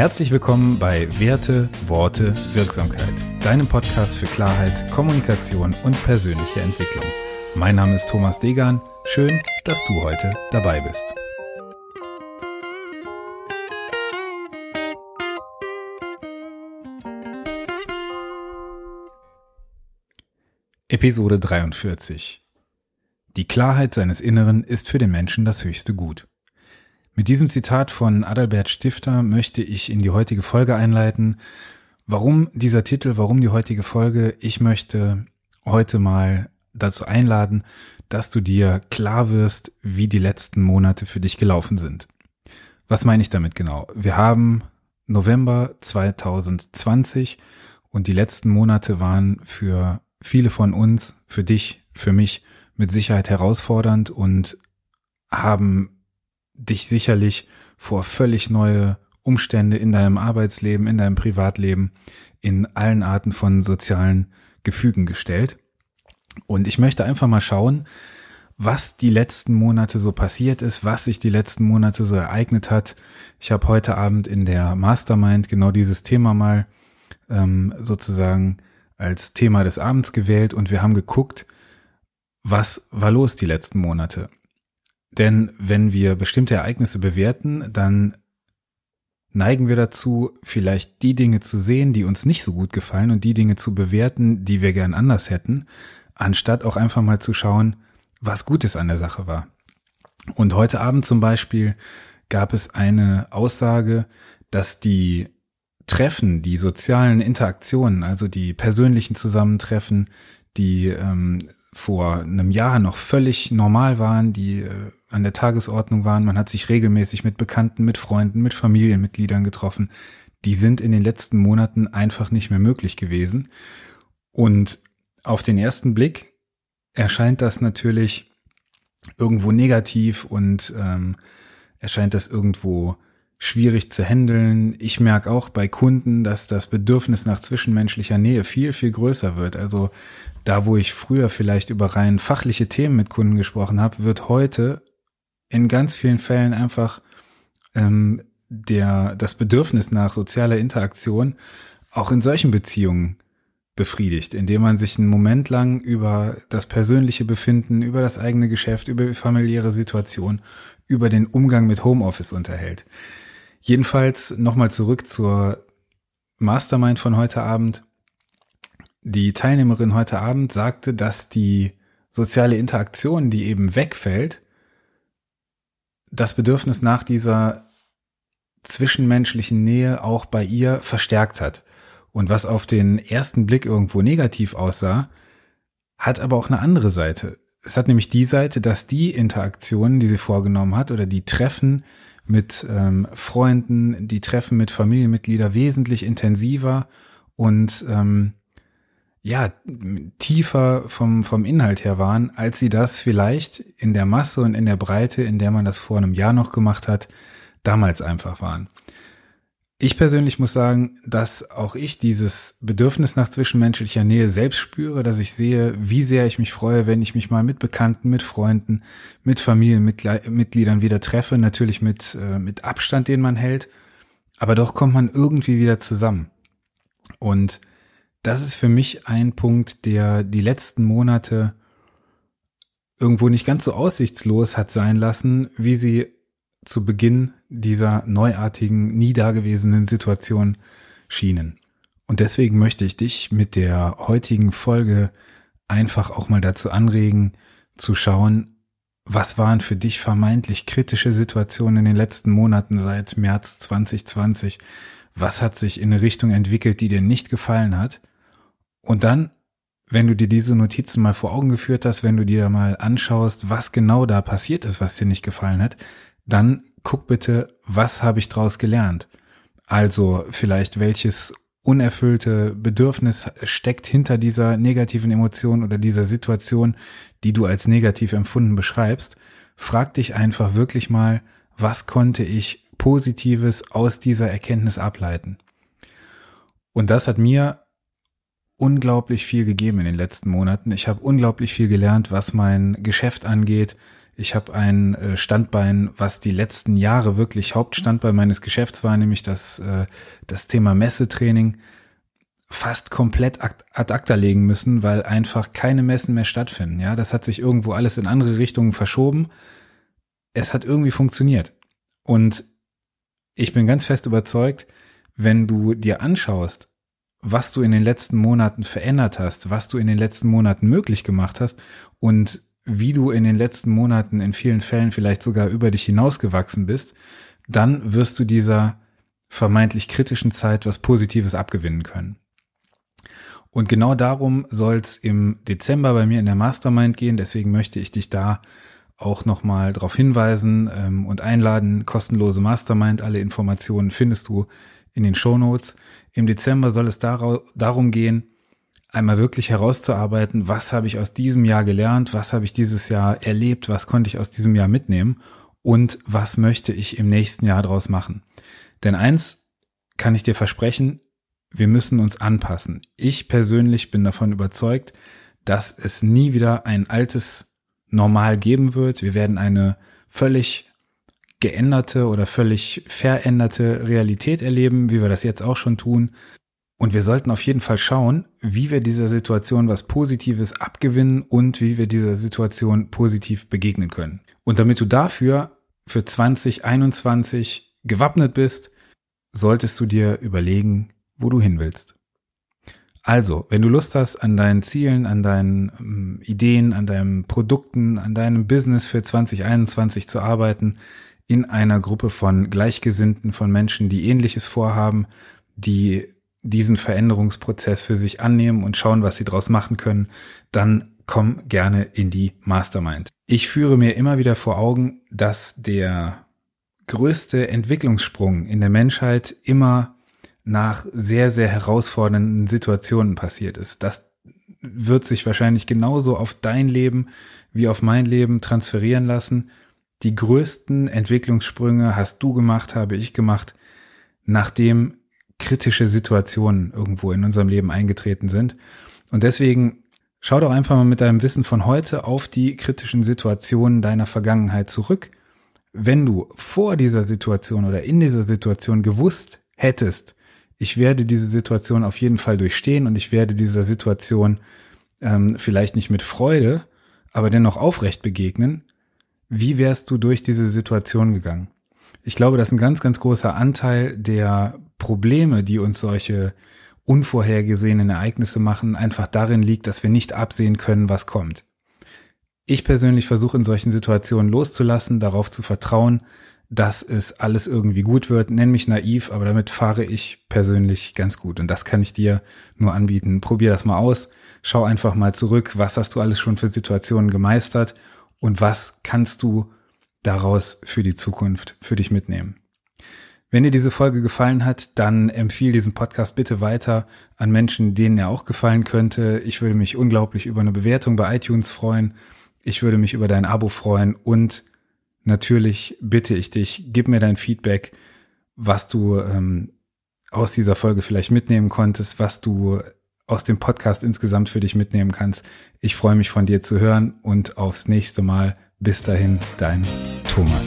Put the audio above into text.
Herzlich willkommen bei Werte, Worte, Wirksamkeit, deinem Podcast für Klarheit, Kommunikation und persönliche Entwicklung. Mein Name ist Thomas Degan. Schön, dass du heute dabei bist. Episode 43 Die Klarheit seines Inneren ist für den Menschen das höchste Gut. Mit diesem Zitat von Adalbert Stifter möchte ich in die heutige Folge einleiten. Warum dieser Titel, warum die heutige Folge? Ich möchte heute mal dazu einladen, dass du dir klar wirst, wie die letzten Monate für dich gelaufen sind. Was meine ich damit genau? Wir haben November 2020 und die letzten Monate waren für viele von uns, für dich, für mich mit Sicherheit herausfordernd und haben dich sicherlich vor völlig neue Umstände in deinem Arbeitsleben, in deinem Privatleben, in allen Arten von sozialen Gefügen gestellt. Und ich möchte einfach mal schauen, was die letzten Monate so passiert ist, was sich die letzten Monate so ereignet hat. Ich habe heute Abend in der Mastermind genau dieses Thema mal ähm, sozusagen als Thema des Abends gewählt und wir haben geguckt, was war los die letzten Monate. Denn wenn wir bestimmte Ereignisse bewerten, dann neigen wir dazu, vielleicht die Dinge zu sehen, die uns nicht so gut gefallen und die Dinge zu bewerten, die wir gern anders hätten, anstatt auch einfach mal zu schauen, was Gutes an der Sache war. Und heute Abend zum Beispiel gab es eine Aussage, dass die Treffen, die sozialen Interaktionen, also die persönlichen Zusammentreffen, die ähm, vor einem Jahr noch völlig normal waren, die äh, an der Tagesordnung waren. Man hat sich regelmäßig mit Bekannten, mit Freunden, mit Familienmitgliedern getroffen. Die sind in den letzten Monaten einfach nicht mehr möglich gewesen. Und auf den ersten Blick erscheint das natürlich irgendwo negativ und ähm, erscheint das irgendwo schwierig zu handeln. Ich merke auch bei Kunden, dass das Bedürfnis nach zwischenmenschlicher Nähe viel, viel größer wird. Also da, wo ich früher vielleicht über rein fachliche Themen mit Kunden gesprochen habe, wird heute in ganz vielen Fällen einfach ähm, der, das Bedürfnis nach sozialer Interaktion auch in solchen Beziehungen befriedigt, indem man sich einen Moment lang über das persönliche Befinden, über das eigene Geschäft, über die familiäre Situation, über den Umgang mit Homeoffice unterhält. Jedenfalls nochmal zurück zur Mastermind von heute Abend. Die Teilnehmerin heute Abend sagte, dass die soziale Interaktion, die eben wegfällt, das Bedürfnis nach dieser zwischenmenschlichen Nähe auch bei ihr verstärkt hat. Und was auf den ersten Blick irgendwo negativ aussah, hat aber auch eine andere Seite. Es hat nämlich die Seite, dass die Interaktionen, die sie vorgenommen hat, oder die Treffen mit ähm, Freunden, die Treffen mit Familienmitgliedern wesentlich intensiver und ähm, ja, tiefer vom, vom Inhalt her waren, als sie das vielleicht in der Masse und in der Breite, in der man das vor einem Jahr noch gemacht hat, damals einfach waren. Ich persönlich muss sagen, dass auch ich dieses Bedürfnis nach zwischenmenschlicher Nähe selbst spüre, dass ich sehe, wie sehr ich mich freue, wenn ich mich mal mit Bekannten, mit Freunden, mit Familienmitgliedern wieder treffe, natürlich mit, äh, mit Abstand, den man hält, aber doch kommt man irgendwie wieder zusammen. Und das ist für mich ein Punkt, der die letzten Monate irgendwo nicht ganz so aussichtslos hat sein lassen, wie sie zu Beginn dieser neuartigen, nie dagewesenen Situation schienen. Und deswegen möchte ich dich mit der heutigen Folge einfach auch mal dazu anregen, zu schauen, was waren für dich vermeintlich kritische Situationen in den letzten Monaten seit März 2020? Was hat sich in eine Richtung entwickelt, die dir nicht gefallen hat? Und dann, wenn du dir diese Notizen mal vor Augen geführt hast, wenn du dir mal anschaust, was genau da passiert ist, was dir nicht gefallen hat, dann guck bitte, was habe ich daraus gelernt? Also vielleicht welches unerfüllte Bedürfnis steckt hinter dieser negativen Emotion oder dieser Situation, die du als negativ empfunden beschreibst. Frag dich einfach wirklich mal, was konnte ich Positives aus dieser Erkenntnis ableiten? Und das hat mir unglaublich viel gegeben in den letzten Monaten. Ich habe unglaublich viel gelernt, was mein Geschäft angeht. Ich habe ein äh, Standbein, was die letzten Jahre wirklich Hauptstandbein meines Geschäfts war, nämlich das, äh, das Thema Messetraining fast komplett ad acta legen müssen, weil einfach keine Messen mehr stattfinden. Ja, das hat sich irgendwo alles in andere Richtungen verschoben. Es hat irgendwie funktioniert. Und ich bin ganz fest überzeugt, wenn du dir anschaust, was du in den letzten Monaten verändert hast, was du in den letzten Monaten möglich gemacht hast und wie du in den letzten Monaten in vielen Fällen vielleicht sogar über dich hinausgewachsen bist, dann wirst du dieser vermeintlich kritischen Zeit was Positives abgewinnen können. Und genau darum soll es im Dezember bei mir in der Mastermind gehen. Deswegen möchte ich dich da auch nochmal darauf hinweisen ähm, und einladen. Kostenlose Mastermind. Alle Informationen findest du in den Show Notes. Im Dezember soll es darum gehen, einmal wirklich herauszuarbeiten, was habe ich aus diesem Jahr gelernt, was habe ich dieses Jahr erlebt, was konnte ich aus diesem Jahr mitnehmen und was möchte ich im nächsten Jahr daraus machen. Denn eins kann ich dir versprechen, wir müssen uns anpassen. Ich persönlich bin davon überzeugt, dass es nie wieder ein altes Normal geben wird. Wir werden eine völlig geänderte oder völlig veränderte Realität erleben, wie wir das jetzt auch schon tun. Und wir sollten auf jeden Fall schauen, wie wir dieser Situation was Positives abgewinnen und wie wir dieser Situation positiv begegnen können. Und damit du dafür für 2021 gewappnet bist, solltest du dir überlegen, wo du hin willst. Also, wenn du Lust hast, an deinen Zielen, an deinen ähm, Ideen, an deinen Produkten, an deinem Business für 2021 zu arbeiten, in einer Gruppe von Gleichgesinnten, von Menschen, die ähnliches vorhaben, die diesen Veränderungsprozess für sich annehmen und schauen, was sie daraus machen können, dann komm gerne in die Mastermind. Ich führe mir immer wieder vor Augen, dass der größte Entwicklungssprung in der Menschheit immer nach sehr, sehr herausfordernden Situationen passiert ist. Das wird sich wahrscheinlich genauso auf dein Leben wie auf mein Leben transferieren lassen. Die größten Entwicklungssprünge hast du gemacht, habe ich gemacht, nachdem kritische Situationen irgendwo in unserem Leben eingetreten sind. Und deswegen schau doch einfach mal mit deinem Wissen von heute auf die kritischen Situationen deiner Vergangenheit zurück. Wenn du vor dieser Situation oder in dieser Situation gewusst hättest, ich werde diese Situation auf jeden Fall durchstehen und ich werde dieser Situation ähm, vielleicht nicht mit Freude, aber dennoch aufrecht begegnen. Wie wärst du durch diese Situation gegangen? Ich glaube, dass ein ganz, ganz großer Anteil der Probleme, die uns solche unvorhergesehenen Ereignisse machen, einfach darin liegt, dass wir nicht absehen können, was kommt. Ich persönlich versuche in solchen Situationen loszulassen, darauf zu vertrauen, dass es alles irgendwie gut wird. Nenn mich naiv, aber damit fahre ich persönlich ganz gut. Und das kann ich dir nur anbieten. Probier das mal aus. Schau einfach mal zurück. Was hast du alles schon für Situationen gemeistert? Und was kannst du daraus für die Zukunft für dich mitnehmen? Wenn dir diese Folge gefallen hat, dann empfiehl diesen Podcast bitte weiter an Menschen, denen er auch gefallen könnte. Ich würde mich unglaublich über eine Bewertung bei iTunes freuen. Ich würde mich über dein Abo freuen und natürlich bitte ich dich, gib mir dein Feedback, was du ähm, aus dieser Folge vielleicht mitnehmen konntest, was du aus dem Podcast insgesamt für dich mitnehmen kannst. Ich freue mich von dir zu hören und aufs nächste Mal. Bis dahin, dein Thomas.